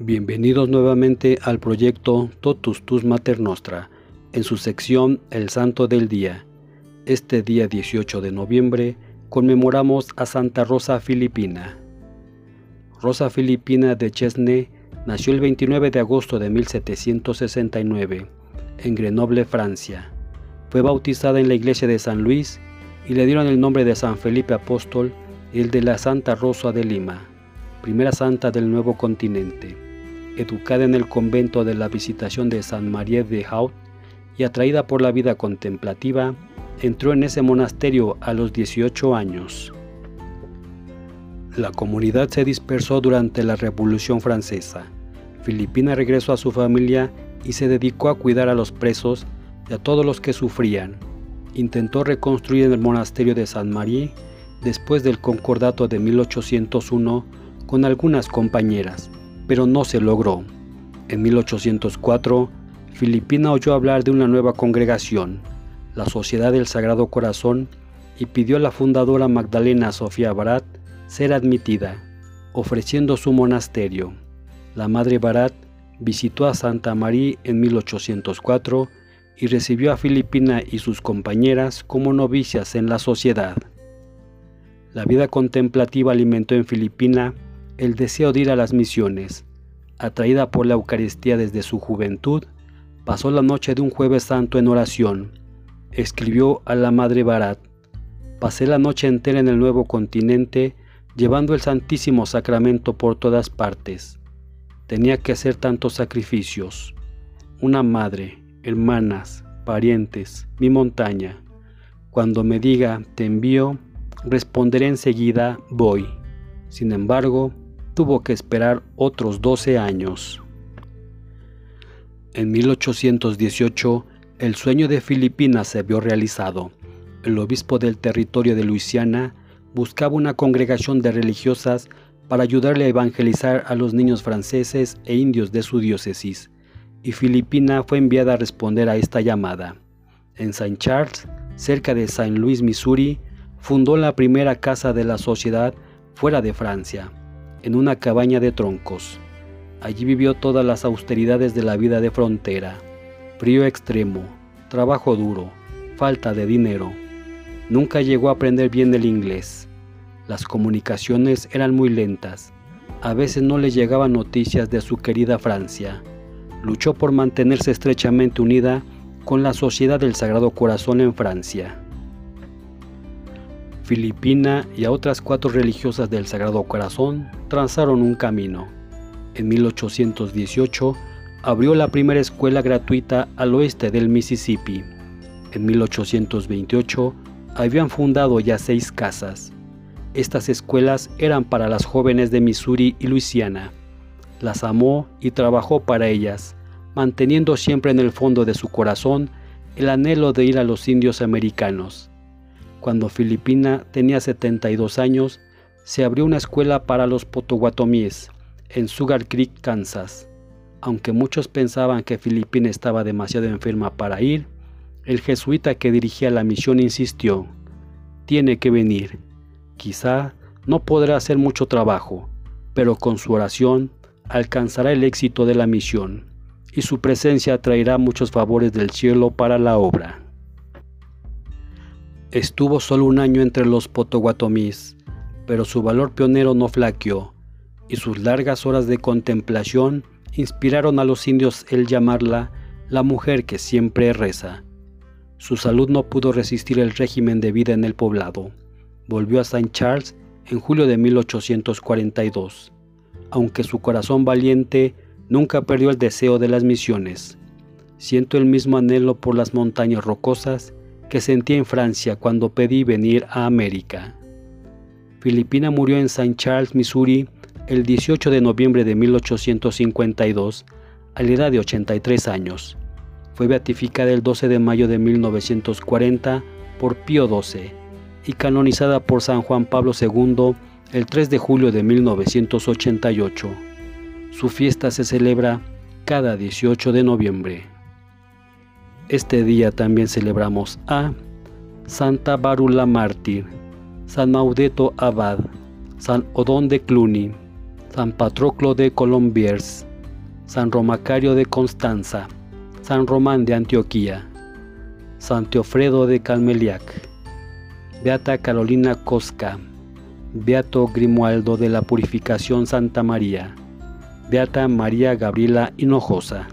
Bienvenidos nuevamente al proyecto Totus Tus Mater Nostra, en su sección El Santo del Día. Este día 18 de noviembre conmemoramos a Santa Rosa Filipina. Rosa Filipina de Chesnay nació el 29 de agosto de 1769 en Grenoble, Francia. Fue bautizada en la iglesia de San Luis y le dieron el nombre de San Felipe Apóstol y el de la Santa Rosa de Lima, primera santa del nuevo continente educada en el convento de la Visitación de San María de Haut y atraída por la vida contemplativa, entró en ese monasterio a los 18 años. La comunidad se dispersó durante la Revolución Francesa. Filipina regresó a su familia y se dedicó a cuidar a los presos y a todos los que sufrían. Intentó reconstruir el monasterio de San María después del concordato de 1801 con algunas compañeras, pero no se logró. En 1804, Filipina oyó hablar de una nueva congregación, la Sociedad del Sagrado Corazón, y pidió a la fundadora Magdalena Sofía Barat ser admitida, ofreciendo su monasterio. La Madre Barat visitó a Santa María en 1804 y recibió a Filipina y sus compañeras como novicias en la sociedad. La vida contemplativa alimentó en Filipina el deseo de ir a las misiones. Atraída por la Eucaristía desde su juventud, pasó la noche de un jueves santo en oración. Escribió a la Madre Barat, pasé la noche entera en el nuevo continente llevando el Santísimo Sacramento por todas partes. Tenía que hacer tantos sacrificios. Una madre, hermanas, parientes, mi montaña. Cuando me diga, te envío, responderé enseguida, voy. Sin embargo, tuvo que esperar otros 12 años. En 1818, el sueño de Filipinas se vio realizado. El obispo del territorio de Luisiana buscaba una congregación de religiosas para ayudarle a evangelizar a los niños franceses e indios de su diócesis, y Filipina fue enviada a responder a esta llamada. En St. Charles, cerca de St. Louis, Missouri, fundó la primera casa de la sociedad fuera de Francia en una cabaña de troncos. Allí vivió todas las austeridades de la vida de frontera, frío extremo, trabajo duro, falta de dinero. Nunca llegó a aprender bien el inglés. Las comunicaciones eran muy lentas. A veces no le llegaban noticias de su querida Francia. Luchó por mantenerse estrechamente unida con la Sociedad del Sagrado Corazón en Francia. Filipina y a otras cuatro religiosas del Sagrado Corazón trazaron un camino. En 1818 abrió la primera escuela gratuita al oeste del Mississippi. En 1828 habían fundado ya seis casas. Estas escuelas eran para las jóvenes de Missouri y Luisiana. Las amó y trabajó para ellas, manteniendo siempre en el fondo de su corazón el anhelo de ir a los indios americanos. Cuando Filipina tenía 72 años, se abrió una escuela para los potoguatomíes en Sugar Creek, Kansas. Aunque muchos pensaban que Filipina estaba demasiado enferma para ir, el jesuita que dirigía la misión insistió, tiene que venir. Quizá no podrá hacer mucho trabajo, pero con su oración alcanzará el éxito de la misión y su presencia traerá muchos favores del cielo para la obra. Estuvo solo un año entre los Potawatomis, pero su valor pionero no flaqueó, y sus largas horas de contemplación inspiraron a los indios el llamarla la mujer que siempre reza. Su salud no pudo resistir el régimen de vida en el poblado. Volvió a St. Charles en julio de 1842, aunque su corazón valiente nunca perdió el deseo de las misiones. Siento el mismo anhelo por las montañas rocosas que sentí en Francia cuando pedí venir a América. Filipina murió en St. Charles, Missouri, el 18 de noviembre de 1852, a la edad de 83 años. Fue beatificada el 12 de mayo de 1940 por Pío XII y canonizada por San Juan Pablo II el 3 de julio de 1988. Su fiesta se celebra cada 18 de noviembre. Este día también celebramos a Santa Barula Mártir, San Maudeto Abad, San Odón de Cluny, San Patroclo de Colombiers, San Romacario de Constanza, San Román de Antioquía, San Teofredo de Calmeliac, Beata Carolina Cosca, Beato Grimoaldo de la Purificación Santa María, Beata María Gabriela Hinojosa.